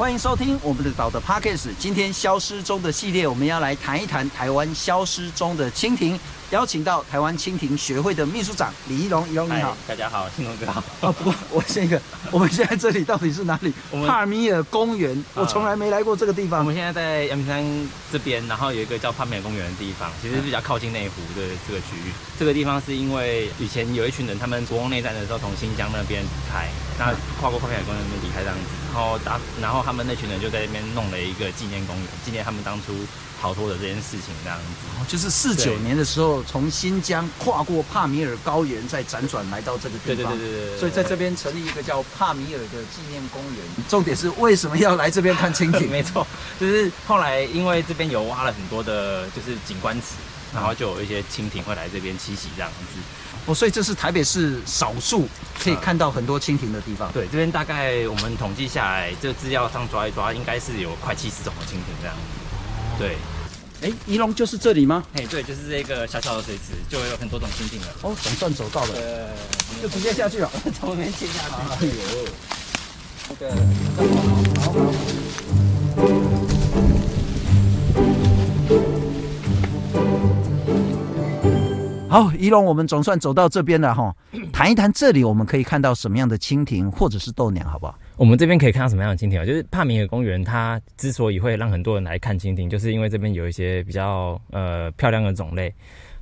欢迎收听我们的岛的 Podcast。今天消失中的系列，我们要来谈一谈台湾消失中的蜻蜓。邀请到台湾蜻蜓学会的秘书长李一龙，一龙你好，大家好，庆龙哥好。啊，不过我先一个，我们现在这里到底是哪里？帕尔米尔公园，我从来没来过这个地方。我们现在在阳明山这边，然后有一个叫帕尔米尔公园的地方，其实比较靠近内湖的这个区域。这个地方是因为以前有一群人，他们国共内战的时候从新疆那边离开，那跨过帕尔米尔公园那边离开这样子，然后当，然后他们那群人就在那边弄了一个纪念公园，纪念他们当初。逃脱的这件事情，这样子，就是四九年的时候，从新疆跨过帕米尔高原，再辗转来到这个地方。对对对对对。所以在这边成立一个叫帕米尔的纪念公园。重点是为什么要来这边看蜻蜓？没错，就是后来因为这边有挖了很多的，就是景观池，然后就有一些蜻蜓会来这边栖息这样子。哦，所以这是台北市少数可以看到很多蜻蜓的地方。对，这边大概我们统计下来，这个资料上抓一抓，应该是有快七十种的蜻蜓这样子。对，哎，仪龙就是这里吗？哎，对，就是这个小小的水池，就有很多种蜻蜓了。哦，总算走到了，呃，就直接下去了，从那边切下来。哎呦，这个好，好，好，好，仪龙，我们总算走到这边了哈。谈一谈这里我们可以看到什么样的蜻蜓或者是豆娘，好不好？我们这边可以看到什么样的蜻蜓啊？就是帕米尔公园，它之所以会让很多人来看蜻蜓，就是因为这边有一些比较呃漂亮的种类，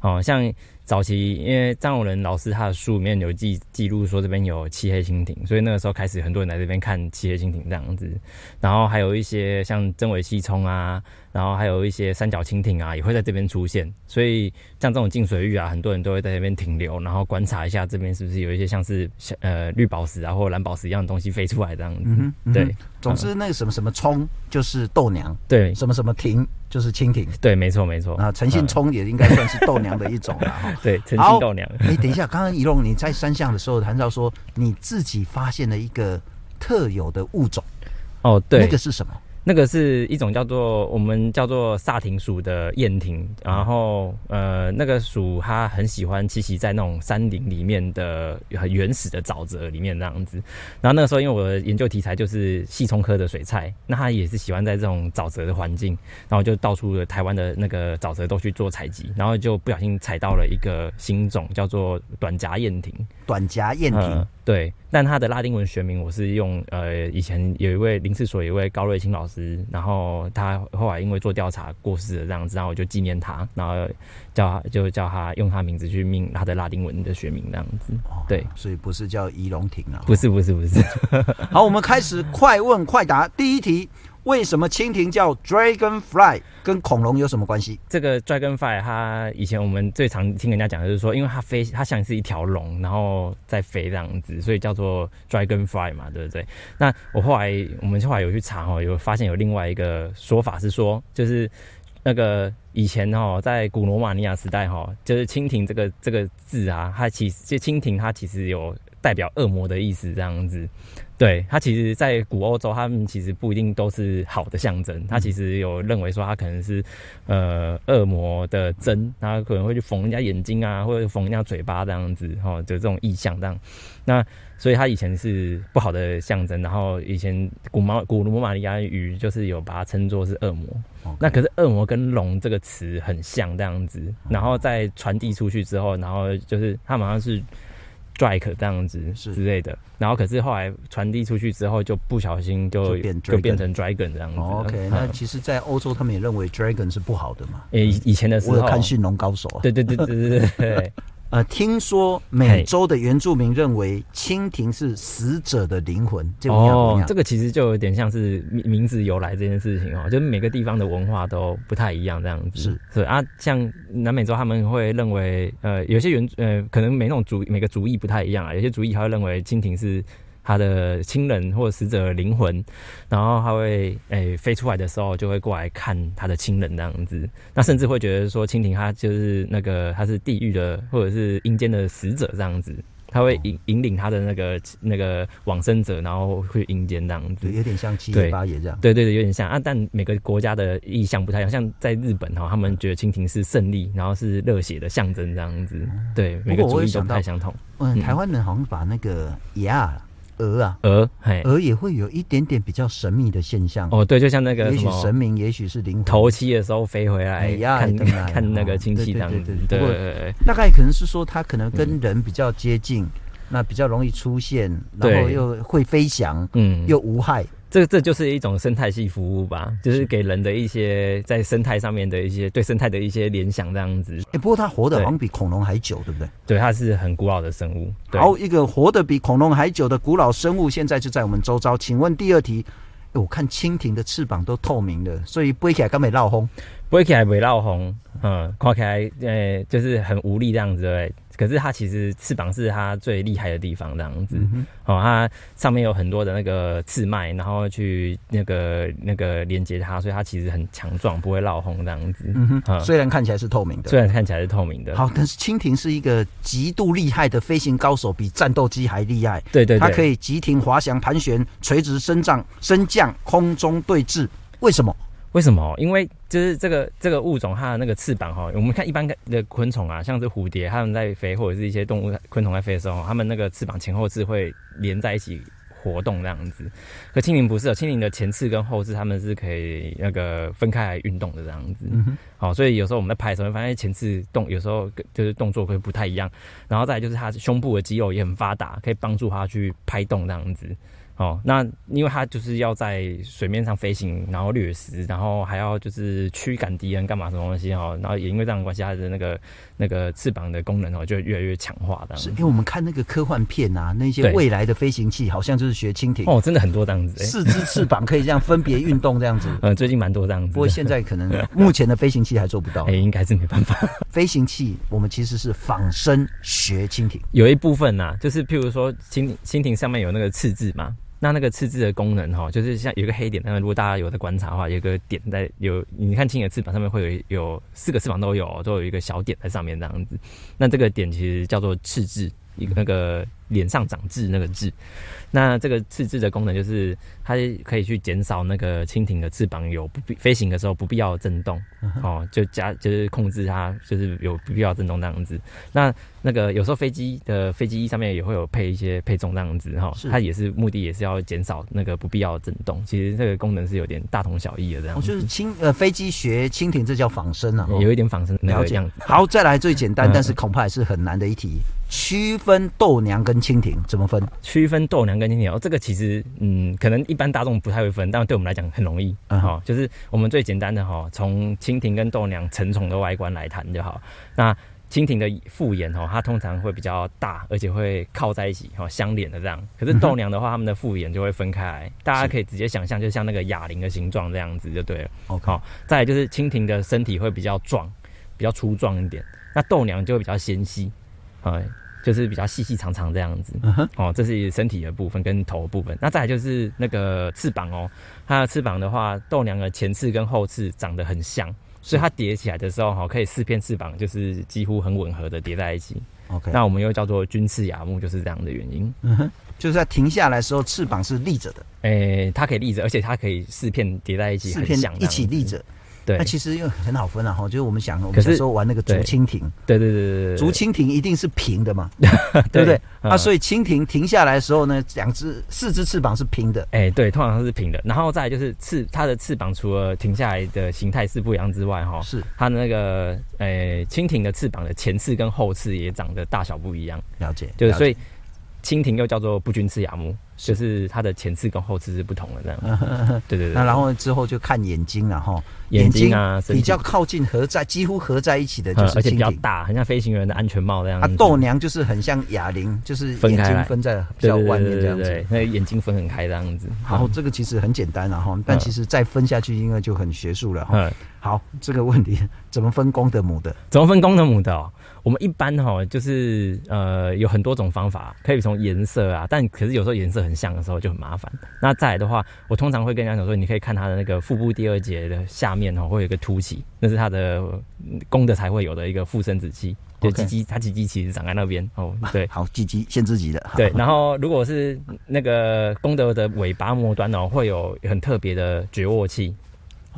哦，像。早期因为张永仁老师他的书里面有记记录说这边有漆黑蜻蜓，所以那个时候开始很多人来这边看漆黑蜻蜓这样子。然后还有一些像真尾细冲啊，然后还有一些三角蜻蜓啊，也会在这边出现。所以像这种静水域啊，很多人都会在这边停留，然后观察一下这边是不是有一些像是呃绿宝石啊或者蓝宝石一样的东西飞出来这样子。嗯嗯、对，总之那个什么什么冲就是豆娘，对，什么什么蜓就是蜻蜓，对，没错没错。啊，诚信葱也应该算是豆娘的一种了哈。对，诚信豆娘。哎，等一下，刚刚一龙你在山项的时候谈到说你自己发现了一个特有的物种，哦，对，那个是什么？那个是一种叫做我们叫做萨廷属的燕蜓，然后呃，那个属它很喜欢栖息在那种山林里面的很原始的沼泽里面那样子。然后那个时候，因为我的研究题材就是细葱科的水菜，那它也是喜欢在这种沼泽的环境，然后就到处的台湾的那个沼泽都去做采集，然后就不小心采到了一个新种，叫做短颊燕蜓。短颊燕蜓。呃对，但它的拉丁文学名我是用呃，以前有一位林试所有一位高瑞清老师，然后他后来因为做调查过世了这样子，然后我就纪念他，然后叫他就叫他用他名字去命他的拉丁文的学名这样子。对，所以不是叫怡龙亭啊？不是不是不是。好，我们开始快问快答，第一题。为什么蜻蜓叫 dragonfly？跟恐龙有什么关系？这个 dragonfly，它以前我们最常听人家讲就是说，因为它飞，它像是一条龙，然后在飞这样子，所以叫做 dragonfly 嘛，对不对？那我后来，我们后来有去查哦，有发现有另外一个说法是说，就是那个以前哈，在古罗马尼亚时代哈，就是蜻蜓这个这个字啊，它其实蜻蜓，它其实有代表恶魔的意思这样子。对，它其实，在古欧洲，他们其实不一定都是好的象征。他其实有认为说，它可能是呃恶魔的针，他可能会去缝人家眼睛啊，或者缝人家嘴巴这样子，哈，就这种意象这样。那所以它以前是不好的象征。然后以前古马古罗马尼亚语就是有把它称作是恶魔。那可是恶魔跟龙这个词很像这样子，然后再传递出去之后，然后就是它马上是。Drake 这样子是之类的，然后可是后来传递出去之后，就不小心就就变，成 Dragon 这样子。Oh, OK，、嗯、那其实，在欧洲他们也认为 Dragon 是不好的嘛。诶，以以前的时候，我有看《驯龙高手》啊。对对对对对。呃，听说美洲的原住民认为蜻蜓是死者的灵魂，这哦，这个其实就有点像是名名字由来这件事情哦，就是每个地方的文化都不太一样这样子。是，是啊，像南美洲他们会认为，呃，有些原呃可能每种族每个族裔不太一样啊，有些族裔他会认为蜻蜓是。他的亲人或者死者的灵魂，然后他会诶、欸、飞出来的时候，就会过来看他的亲人那样子。那甚至会觉得说，蜻蜓它就是那个它是地狱的或者是阴间的使者这样子，他会引引领他的那个那个往生者，然后去阴间这样子。有点像七爷八爷这样。对对对，有点像啊。但每个国家的意象不太一样，像在日本哈，他们觉得蜻蜓是胜利，然后是热血的象征这样子。对，每个主义都不太相同。嗯，台湾人好像把那个鸭。鹅啊，鹅，嘿，鹅也会有一点点比较神秘的现象。哦，对，就像那个，也许神明，也许是灵魂，头七的时候飞回来看看那个亲戚这样子。对对对，大概可能是说它可能跟人比较接近，那比较容易出现，然后又会飞翔，嗯，又无害。这这就是一种生态系服务吧，就是给人的一些在生态上面的一些对生态的一些联想这样子。哎，不过它活得好像比恐龙还久，对不对？对，它是很古老的生物。好，一个活得比恐龙还久的古老生物，现在就在我们周遭。请问第二题，我看蜻蜓的翅膀都透明的，所以飞起来根本闹红，飞起来没闹红，嗯，看起来呃就是很无力这样子，对。可是它其实翅膀是它最厉害的地方，这样子。嗯、哦，它上面有很多的那个刺脉，然后去那个那个连接它，所以它其实很强壮，不会落红这样子。嗯哼，嗯，虽然看起来是透明的，虽然看起来是透明的。好，但是蜻蜓是一个极度厉害的飞行高手，比战斗机还厉害。对，对对，它可以急停、滑翔、盘旋、垂直升降、升降、空中对峙。为什么？为什么？因为就是这个这个物种，它的那个翅膀哈，我们看一般的昆虫啊，像是蝴蝶，它们在飞或者是一些动物昆虫在飞的时候，它们那个翅膀前后翅会连在一起活动这样子。可蜻蜓不是，蜻蜓的前翅跟后翅，它们是可以那个分开来运动的这样子。好，所以有时候我们在拍的时候，会发现前翅动有时候就是动作会不太一样。然后再来就是它胸部的肌肉也很发达，可以帮助它去拍动这样子。哦，那因为它就是要在水面上飞行，然后掠食，然后还要就是驱赶敌人，干嘛什么东西哦，然后也因为这样的关系，它的那个那个翅膀的功能哦，就越来越强化的。是因为我们看那个科幻片啊，那些未来的飞行器好像就是学蜻蜓哦，真的很多这样子，四只翅膀可以这样分别运动这样子。嗯，最近蛮多这样子，不过现在可能目前的飞行器还做不到，哎，应该是没办法。飞行器我们其实是仿生学蜻蜓，有一部分呐、啊，就是譬如说蜻蜻蜓上面有那个翅膀嘛。那那个翅膀的功能哈，就是像有一个黑点，那如果大家有在观察的话，有个点在有，你看蜻蜓翅膀上面会有有四个翅膀都有，都有一个小点在上面这样子。那这个点其实叫做翅膀，一个那个脸上长痣那个痣。那这个刺痣的功能就是它可以去减少那个蜻蜓的翅膀有不必飞行的时候不必要的震动哦，就加就是控制它就是有不必要的震动那样子。那那个有时候飞机的飞机上面也会有配一些配重那样子哈，它也是目的也是要减少那个不必要的震动。其实这个功能是有点大同小异的这样子。就是蜻呃飞机学蜻蜓，这叫仿生啊，有一点仿生了解。好，再来最简单，但是恐怕也是很难的一题，区分豆娘跟蜻蜓怎么分？区分豆娘跟蜻蜓哦，这个其实嗯，可能一般大众不太会分，但对我们来讲很容易啊。哈，就是我们最简单的哈，从蜻蜓跟豆娘成虫的外观来谈就好。那蜻蜓的复眼哦，它通常会比较大，而且会靠在一起哦，相连的这样。可是豆娘的话，它们的复眼就会分开来，大家可以直接想象，就像那个哑铃的形状这样子就对了。OK，好，再来就是蜻蜓的身体会比较壮，比较粗壮一点，那豆娘就会比较纤细，哎，就是比较细细长长这样子。哦，这是身体的部分跟头的部分。那再来就是那个翅膀哦，它的翅膀的话，豆娘的前翅跟后翅长得很像。所以它叠起来的时候，哈，可以四片翅膀就是几乎很吻合的叠在一起。OK，那我们又叫做军翅亚目，就是这样的原因。嗯哼，就是在停下来的时候，翅膀是立着的。诶、欸，它可以立着，而且它可以四片叠在一起，四片一起立着。对，那其实又很好分啊，哈，就是我们想，我们小时候玩那个竹蜻蜓，对对对对对，竹蜻蜓一定是平的嘛，对不对？啊，所以蜻蜓停下来的时候呢，两只四只翅膀是平的，哎，对，通常都是平的。然后再就是翅，它的翅膀除了停下来的形态是不一样之外，哈，是。它那个，诶，蜻蜓的翅膀的前翅跟后翅也长得大小不一样，了解，就是所以蜻蜓又叫做不均翅亚目。就是它的前翅跟后翅是不同的这样，对对对。那然后之后就看眼睛了哈，眼睛啊比较靠近合在几乎合在一起的，就是而且比较大，很像飞行员的安全帽那样。啊，豆娘就是很像哑铃，就是眼睛分在比较外面这样子，那眼睛分很开这样子。好，这个其实很简单然后，但其实再分下去，因为就很学术了哈。好，这个问题怎么分公的母的？怎么分公的母的？哦，我们一般哈，就是呃有很多种方法，可以从颜色啊，但可是有时候颜色很像的时候就很麻烦。那再来的话，我通常会跟人家讲说，你可以看它的那个腹部第二节的下面哦，会有一个凸起，那是它的公的才会有的一个附生子器。就，鸡鸡它鸡鸡其实长在那边哦。对，好，鸡鸡限制级的。对，然后如果是那个公的的尾巴末端哦，会有很特别的绝卧器。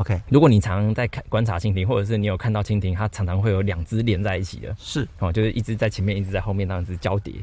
OK，如果你常常在看观察蜻蜓，或者是你有看到蜻蜓，它常常会有两只连在一起的，是哦，就是一只在前面，一只在后面，那样子交叠。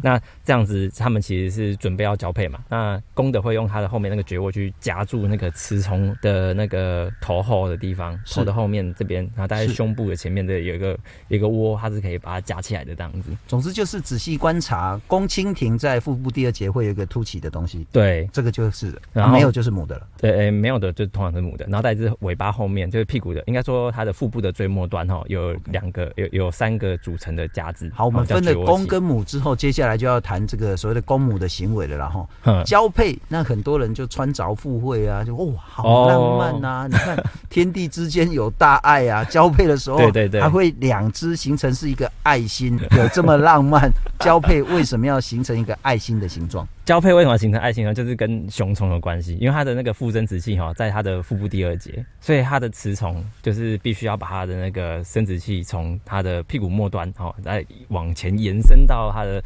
那这样子，它们其实是准备要交配嘛。那公的会用它的后面那个绝窝去夹住那个雌虫的那个头后的地方，头的后面这边，然后大概胸部的前面的有一个有一个窝，它是可以把它夹起来的这样子。总之就是仔细观察，公蜻蜓在腹部第二节会有一个凸起的东西。对，这个就是，然后没有就是母的了。对，诶、欸，没有的就通常是母的，然后在这尾巴后面。就是屁股的，应该说它的腹部的最末端哈，有两个，有有三个组成的夹子。好，我们分了公跟母之后，接下来就要谈这个所谓的公母的行为了啦，然后交配，那很多人就穿着附会啊，就哦，好浪漫呐、啊！你看天地之间有大爱啊，交配的时候，对对对，还会两只形成是一个爱心，有这么浪漫？交配为什么要形成一个爱心的形状？交配为什么形成爱情呢？就是跟雄虫有关系，因为它的那个附生殖器哈，在它的腹部第二节，所以它的雌虫就是必须要把它的那个生殖器从它的屁股末端哈，再往前延伸到它的。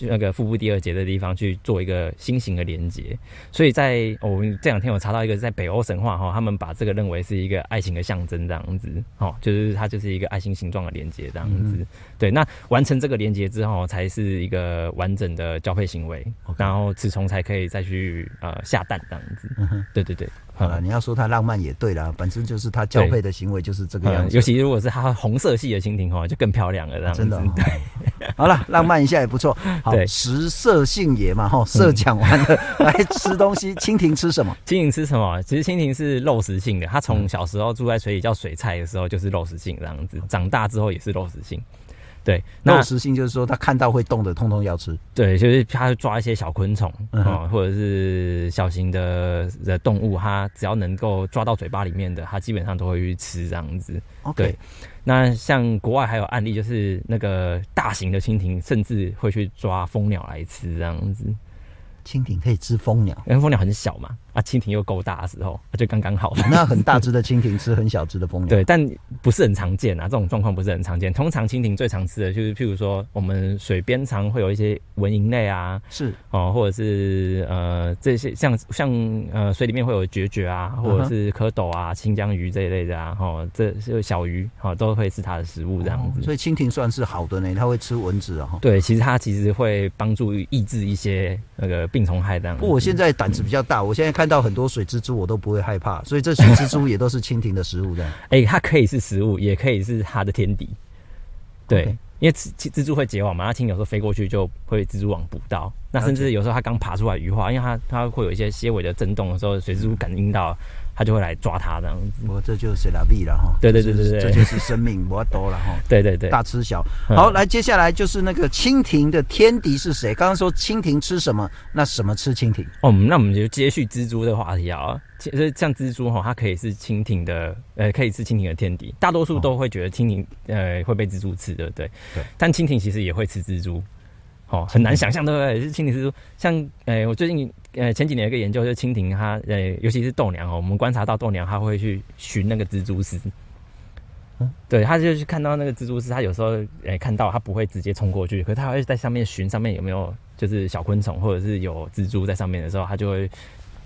那个腹部第二节的地方去做一个心形的连接，所以在我们、哦、这两天有查到一个在北欧神话哈，他们把这个认为是一个爱情的象征这样子，哦，就是它就是一个爱心形状的连接这样子。嗯、对，那完成这个连接之后，才是一个完整的交配行为.然后雌虫才可以再去呃下蛋这样子。嗯、对对对。好了，你要说它浪漫也对了，本身就是它交配的行为就是这个样子。嗯、尤其如果是它红色系的蜻蜓哦，就更漂亮了，这样子。真的、哦，对。好了，浪漫一下也不错。好，食色性也嘛，哈，色讲完了，嗯、来吃东西。蜻蜓吃什么？蜻蜓吃什么？其实蜻蜓是肉食性的，它从小时候住在水里叫水菜的时候就是肉食性这样子，长大之后也是肉食性。对，那肉食性就是说，它看到会动的，通通要吃。对，就是它抓一些小昆虫啊、嗯哦，或者是小型的的动物，它只要能够抓到嘴巴里面的，它基本上都会去吃这样子。对，那像国外还有案例，就是那个大型的蜻蜓甚至会去抓蜂鸟来吃这样子。蜻蜓可以吃蜂鸟，因为蜂鸟很小嘛。啊，蜻蜓又够大的时候，就刚刚好。那很大只的蜻蜓吃很小只的蜂鸟，对，但不是很常见啊。这种状况不是很常见。通常蜻蜓最常吃的就是，譬如说，我们水边常会有一些蚊蝇类啊，是哦，或者是呃这些像像呃水里面会有孑孓啊，或者是蝌蚪啊、清江鱼这一类的啊，哦，这是小鱼，哦，都会是它的食物这样子。哦、所以蜻蜓算是好的呢，它会吃蚊子啊。对，其实它其实会帮助抑制一些那个病虫害这样子。不过我现在胆子比较大，我现在看到很多水蜘蛛我都不会害怕，所以这水蜘蛛也都是蜻蜓的食物的。哎、欸，它可以是食物，也可以是它的天敌。对，Okay. 因为蜘蜘蛛会结网嘛，它蜻蜓有时候飞过去就会蜘蛛网捕到。那甚至有时候它刚爬出来羽化，因为它它会有一些些尾的震动的时候，水蜘蛛感应到。他就会来抓它这样子，我这就是拉比了哈。对对对对对，这就是生命，我多了哈。对对对，大吃小。好，来接下来就是那个蜻蜓的天敌是谁？刚刚说蜻蜓吃什么？那什么吃蜻蜓？哦，那我们就接续蜘蛛的话题啊。其实像蜘蛛哈，它可以是蜻蜓的，呃，可以是蜻蜓的天敌。大多数都会觉得蜻蜓呃会被蜘蛛吃，对不对？对。但蜻蜓其实也会吃蜘蛛。哦，很难想象，对不对？是蜻蜓蜘蛛，像，诶、欸，我最近，呃，前几年有一个研究，就是蜻蜓它，呃，尤其是豆娘哦，我们观察到豆娘，它会去寻那个蜘蛛丝。嗯，对，它就去看到那个蜘蛛丝，它有时候，诶、欸，看到它不会直接冲过去，可是它会在上面寻，上面有没有就是小昆虫，或者是有蜘蛛在上面的时候，它就会。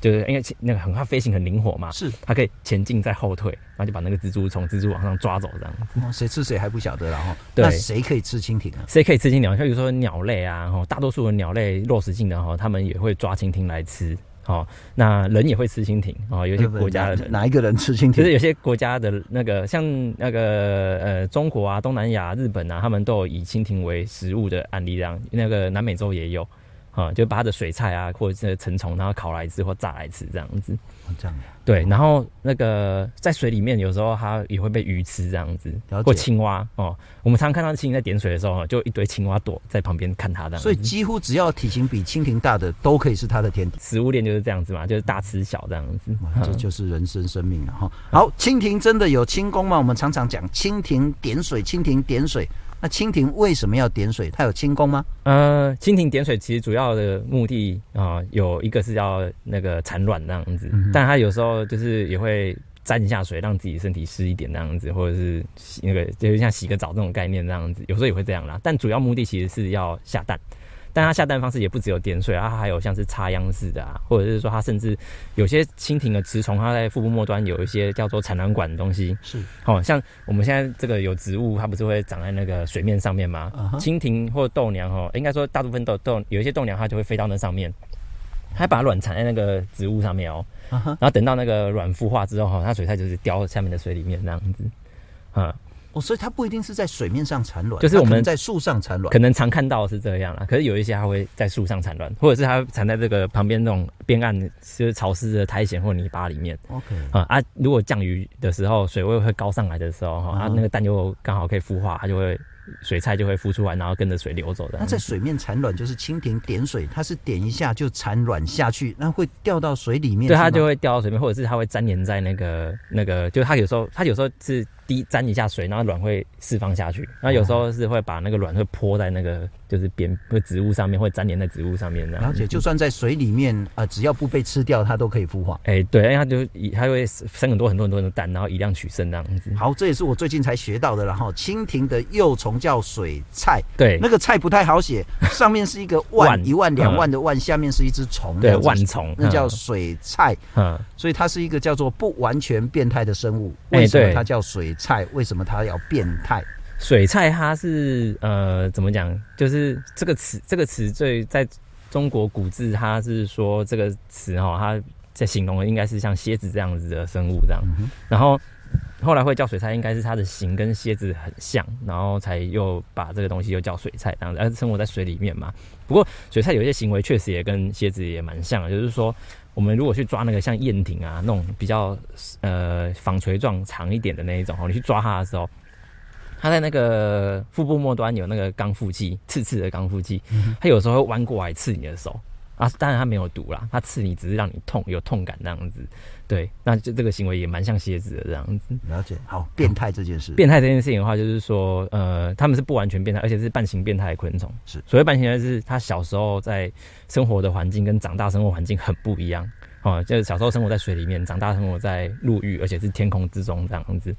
就是因为那个很快飞行很灵活嘛，是它可以前进再后退，然后就把那个蜘蛛从蜘蛛网上抓走这样。谁吃谁还不晓得了哈。对，那谁可以吃蜻蜓啊？谁可以吃蜻蜓？像比如说鸟类啊，哈，大多数的鸟类肉食性的哈，他们也会抓蜻蜓来吃。哦，那人也会吃蜻蜓哦，有些国家的哪一个人吃蜻蜓？就是有些国家的那个像那个呃中国啊、东南亚、日本啊，他们都有以蜻蜓为食物的案例，这样那个南美洲也有。啊、嗯，就把它的水菜啊，或者是成虫，然后烤来吃或炸来吃这样子。这样。对，然后那个在水里面，有时候它也会被鱼吃这样子，或青蛙哦。我们常常看到蜻蜓在点水的时候，就一堆青蛙躲在旁边看它的。所以几乎只要体型比蜻蜓大的，都可以是它的天敌。食物链就是这样子嘛，就是大吃小这样子。这就是人生生命了哈。好，蜻蜓真的有轻功吗？我们常常讲蜻蜓点水，蜻蜓点水。那蜻蜓为什么要点水？它有轻功吗？呃，蜻蜓点水其实主要的目的啊、呃，有一个是要那个产卵那样子，嗯、但它有时候就是也会沾一下水，让自己身体湿一点那样子，或者是洗那个就是像洗个澡这种概念那样子，有时候也会这样啦。但主要目的其实是要下蛋。但它下蛋方式也不只有点水啊，它还有像是插秧式的啊，或者是说它甚至有些蜻蜓的雌虫，它在腹部末端有一些叫做产卵管的东西。是，好、哦、像我们现在这个有植物，它不是会长在那个水面上面吗？蜻蜓、uh. 或豆娘哦，应该说大部分豆豆有一些豆娘，它就会飞到那上面，它把卵产在那个植物上面哦。Uh huh. 然后等到那个卵孵化之后哈，它水菜就是掉下面的水里面那样子，啊。哦，所以它不一定是在水面上产卵，就是我们在树上产卵，可能常看到是这样啦。可是有一些它会在树上产卵，或者是它产在这个旁边那种边岸，就是潮湿的苔藓或泥巴里面。OK 啊啊，如果降雨的时候，水位会高上来的时候，哈、uh，它、啊、那个蛋就刚好可以孵化，它就会。水菜就会孵出来，然后跟着水流走的。那在水面产卵就是蜻蜓点水，它是点一下就产卵下去，那会掉到水里面。对，它就会掉到水面，或者是它会粘连在那个那个，就它有时候它有时候是滴沾一下水，然后卵会释放下去。那有时候是会把那个卵会泼在那个就是边那个植物上面，会粘连在植物上面的。而且就算在水里面啊、呃，只要不被吃掉，它都可以孵化。哎、欸，对，因为它就它会生很多很多很多的蛋，然后以量取胜这样子。好，这也是我最近才学到的。然后蜻蜓的幼虫叫水菜，对，那个菜不太好写，上面是一个 万一万两万的万，下面是一只虫，对，万虫，那叫水菜。嗯，所以它是一个叫做不完全变态的生物。为什么它叫水菜？为什么它要变态？水菜它是呃怎么讲？就是这个词，这个词最在中国古字，它是说这个词哈，它在形容的应该是像蝎子这样子的生物这样，然后。后来会叫水菜，应该是它的形跟蝎子很像，然后才又把这个东西又叫水菜这样子，而生活在水里面嘛。不过水菜有一些行为确实也跟蝎子也蛮像的，就是说我们如果去抓那个像燕蜓啊那种比较呃纺锤状长一点的那一种哦，你去抓它的时候，它在那个腹部末端有那个刚腹肌，刺刺的刚腹肌，它有时候会弯过来刺你的手。啊，当然它没有毒啦，它刺你只是让你痛，有痛感那样子。对，那就这个行为也蛮像蝎子的这样子。了解。好，变态这件事。变态这件事情的话，就是说，呃，他们是不完全变态，而且是半形变态的昆虫。是。所谓半形，就是他小时候在生活的环境跟长大生活环境很不一样。哦，就是小时候生活在水里面，长大生活在陆域，而且是天空之中这样子。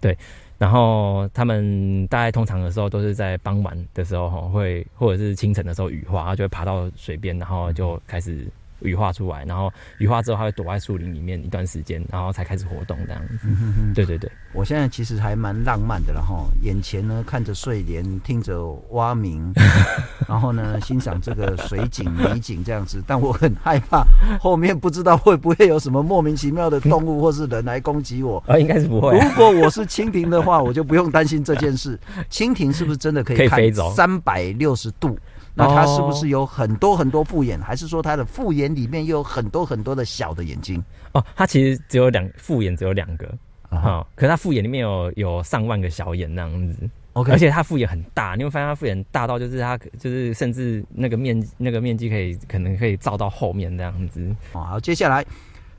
对。然后他们大概通常的时候都是在傍晚的时候，会或者是清晨的时候羽化，它就会爬到水边，然后就开始。羽化出来，然后羽化之后，它会躲在树林里面一段时间，然后才开始活动这样子。嗯、哼哼对对对，我现在其实还蛮浪漫的了哈，眼前呢看着睡莲，听着蛙鸣，然后呢欣赏这个水景美景这样子，但我很害怕后面不知道会不会有什么莫名其妙的动物或是人来攻击我。啊，应该是不会、啊。如果我是蜻蜓的话，我就不用担心这件事。蜻蜓是不是真的可以可以飞走三百六十度？那它是不是有很多很多复眼，还是说它的复眼里面又有很多很多的小的眼睛？哦，它其实只有两复眼，只有两个啊、哦。可是它复眼里面有有上万个小眼那样子。OK，而且它复眼很大，你会发现它复眼大到就是它就是甚至那个面那个面积可以可能可以照到后面那样子。好，接下来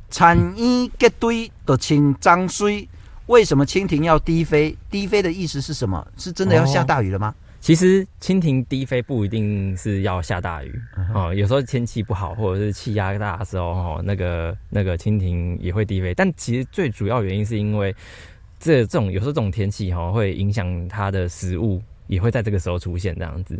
产衣结堆的清脏水，为什么蜻蜓要低飞？低飞的意思是什么？是真的要下大雨了吗？哦其实蜻蜓低飞不一定是要下大雨哦，有时候天气不好或者是气压大的时候，哦，那个那个蜻蜓也会低飞。但其实最主要原因是因为这这种有时候这种天气哈会影响它的食物，也会在这个时候出现这样子，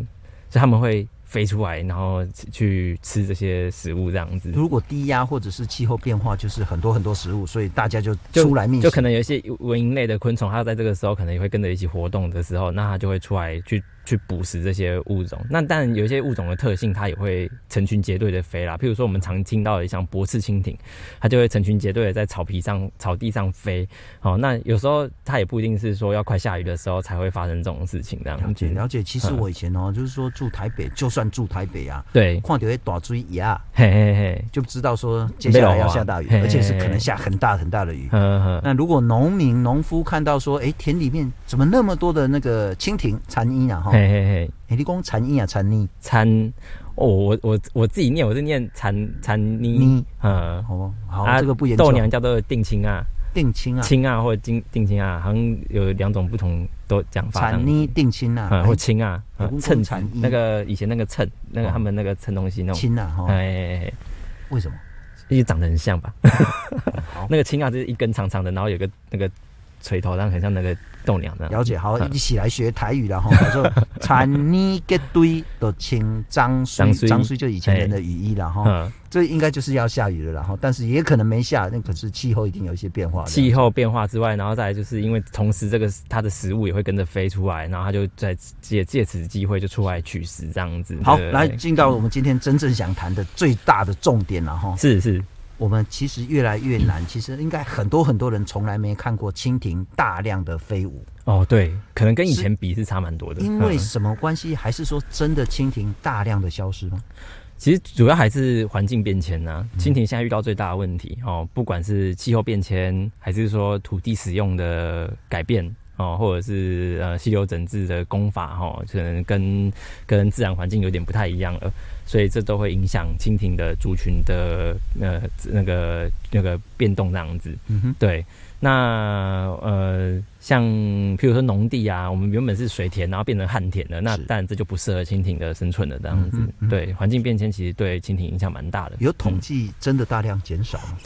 所以他们会。飞出来，然后去吃这些食物，这样子。如果低压或者是气候变化，就是很多很多食物，所以大家就出来觅食。就可能有一些蚊蝇类的昆虫，它在这个时候可能也会跟着一起活动的时候，那它就会出来去。去捕食这些物种，那当然有一些物种的特性，它也会成群结队的飞啦。譬如说，我们常听到的像柏刺蜻蜓，它就会成群结队的在草皮上、草地上飞。好，那有时候它也不一定是说要快下雨的时候才会发生这种事情。这样了解了解。其实我以前哦，嗯、就是说住台北，就算住台北啊，对，看到会打追牙，嘿嘿嘿，就知道说接下来要下大雨，而且是可能下很大很大的雨。嗯嗯。那如果农民、农夫看到说，哎、欸，田里面怎么那么多的那个蜻蜓、蝉衣啊？哈，嘿嘿嘿。你讲蝉衣啊，蝉妮，蝉哦，我我我自己念，我是念蝉蝉妮，嗯，好，好，这个不严重。豆娘叫做定青啊，定青啊，青啊，或者金定青啊，好像有两种不同都讲法。蝉妮定青啊，或青啊，蝉蝉那个以前那个蝉，那个他们那个蝉东西那种青啊，哎，为什么？因为长得很像吧？那个青啊，就是一根长长的，然后有个那个。锤头，但很像那个豆娘那样。了解，好，一起来学台语了哈。他说：“产尼个堆都清脏水，脏水就以前人的语义了哈。这应该就是要下雨了，然后但是也可能没下，那可是气候一定有一些变化。气候变化之外，然后再来就是因为同时这个它的食物也会跟着飞出来，然后它就在借借此机会就出来取食这样子。好，来进到我们今天真正想谈的最大的重点了哈。是是。我们其实越来越难，其实应该很多很多人从来没看过蜻蜓大量的飞舞。哦，对，可能跟以前比是差蛮多的。因为什么关系？还是说真的蜻蜓大量的消失吗？其实主要还是环境变迁呐。蜻蜓现在遇到最大的问题哦，不管是气候变迁，还是说土地使用的改变。哦，或者是呃溪流整治的工法哈、哦，可能跟跟自然环境有点不太一样了，所以这都会影响蜻蜓的族群的呃那个那个变动这样子。嗯哼，对。那呃像譬如说农地啊，我们原本是水田，然后变成旱田了，那当然这就不适合蜻蜓的生存了这样子。嗯嗯、对，环境变迁其实对蜻蜓影响蛮大的。有统计真的大量减少吗？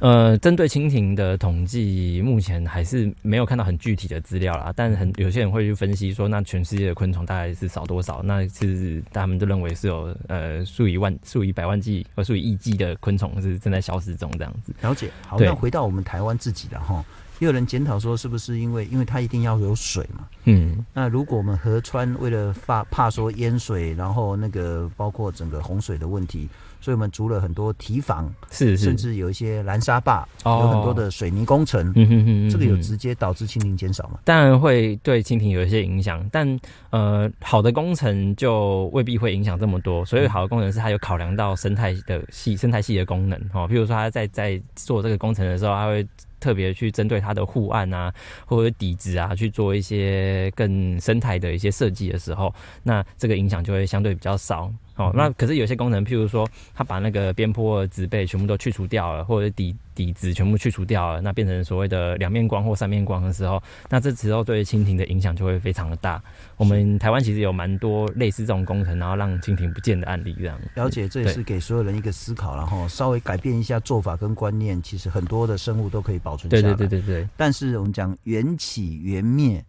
呃，针对蜻蜓的统计，目前还是没有看到很具体的资料啦。但很有些人会去分析说，那全世界的昆虫大概是少多少？那其实他们都认为是有呃数以万、数以百万计或数以亿计的昆虫是正在消失中这样子。了解。好，那回到我们台湾自己的哈，也有人检讨说，是不是因为因为它一定要有水嘛？嗯。那如果我们河川为了怕怕说淹水，然后那个包括整个洪水的问题。所以我们筑了很多堤防，是，是，甚至有一些拦沙坝，哦，有很多的水泥工程。嗯哼哼，这个有直接导致蜻蜓减少吗？当然会对蜻蜓有一些影响，但呃，好的工程就未必会影响这么多。所以好的工程是它有考量到生态的系生态系的功能哦，譬如说它在在做这个工程的时候，它会特别去针对它的护岸啊，或者底子啊去做一些更生态的一些设计的时候，那这个影响就会相对比较少。哦，那可是有些工程，譬如说，他把那个边坡的植被全部都去除掉了，或者底底子全部去除掉了，那变成所谓的两面光或三面光的时候，那这时候对蜻蜓的影响就会非常的大。我们台湾其实有蛮多类似这种工程，然后让蜻蜓不见的案例，这样。了解，这也是给所有人一个思考，然后稍微改变一下做法跟观念，其实很多的生物都可以保存下来。对对对对对。但是我们讲缘起缘灭，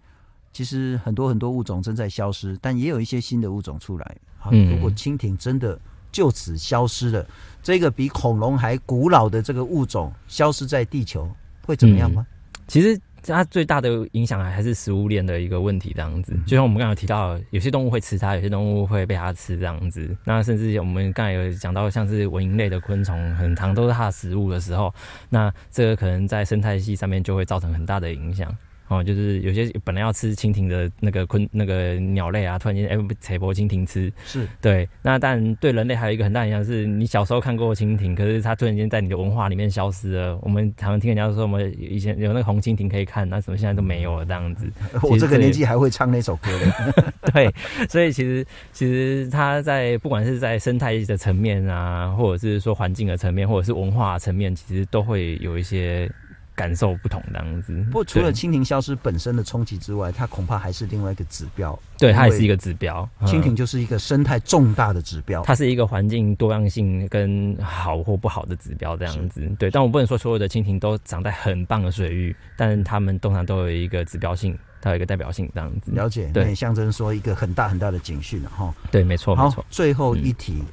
其实很多很多物种正在消失，但也有一些新的物种出来。好，如果蜻蜓真的就此消失了，这个比恐龙还古老的这个物种消失在地球，会怎么样吗？嗯、其实它最大的影响还是食物链的一个问题，这样子。就像我们刚才提到，有些动物会吃它，有些动物会被它吃，这样子。那甚至我们刚才有讲到，像是蚊蝇类的昆虫，很常都是它的食物的时候，那这个可能在生态系上面就会造成很大的影响。哦，就是有些本来要吃蜻蜓的那个昆那个鸟类啊，突然间哎，采播蜻蜓吃，是对。那但对人类还有一个很大影响，是你小时候看过蜻蜓，可是它突然间在你的文化里面消失了。我们常常听人家说，我们以前有那个红蜻蜓可以看，那什么现在都没有了这样子。我这个年纪还会唱那首歌的。对，所以其实其实它在不管是在生态的层面啊，或者是说环境的层面，或者是文化层面，其实都会有一些。感受不同这样子。不过除了蜻蜓消失本身的冲击之外，它恐怕还是另外一个指标。对，它也是一个指标。蜻蜓就是一个生态重大的指标，它是一个环境多样性跟好或不好的指标这样子。对，但我不能说所有的蜻蜓都长在很棒的水域，但它们通常都有一个指标性，它有一个代表性这样子。了解，对，象征说一个很大很大的警讯哈。对，没错，没错。最后一题。嗯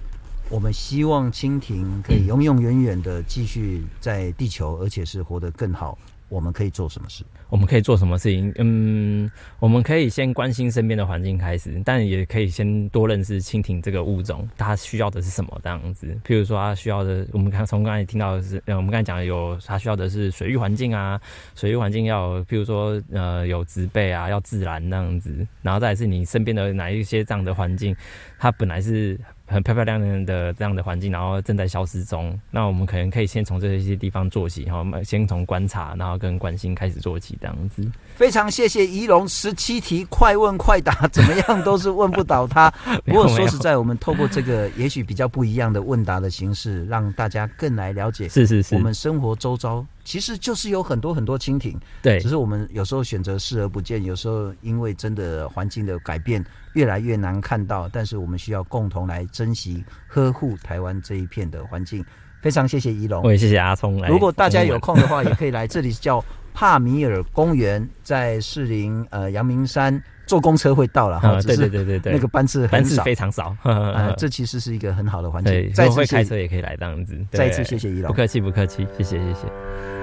我们希望蜻蜓可以永永远远的继续在地球，而且是活得更好。我们可以做什么事？我们可以做什么事情？嗯，我们可以先关心身边的环境开始，但也可以先多认识蜻蜓这个物种，它需要的是什么这样子。譬如说，它需要的，我们刚从刚才听到的是，呃，我们刚才讲的有，它需要的是水域环境啊，水域环境要，譬如说，呃，有植被啊，要自然那样子。然后再是你身边的哪一些这样的环境，它本来是。很漂漂亮亮的这样的环境，然后正在消失中。那我们可能可以先从这些地方做起，哈，先从观察，然后跟关心开始做起，这样子。非常谢谢仪龙，十七题快问快答，怎么样都是问不倒他。不过说实在，我们透过这个也许比较不一样的问答的形式，让大家更来了解。是是是，我们生活周遭其实就是有很多很多蜻蜓。对，只是我们有时候选择视而不见，有时候因为真的环境的改变。越来越难看到，但是我们需要共同来珍惜、呵护台湾这一片的环境。非常谢谢宜荣，我也谢谢阿聪来。如果大家有空的话，也可以来这里叫帕米尔公园，在士林呃阳明山。坐公车会到了哈，对对对对对，那个班次班次非常少，啊，这其实是一个很好的环境。对，再次会开车也可以来这样子。再一次谢谢宜老，不客气不客气，谢谢谢谢。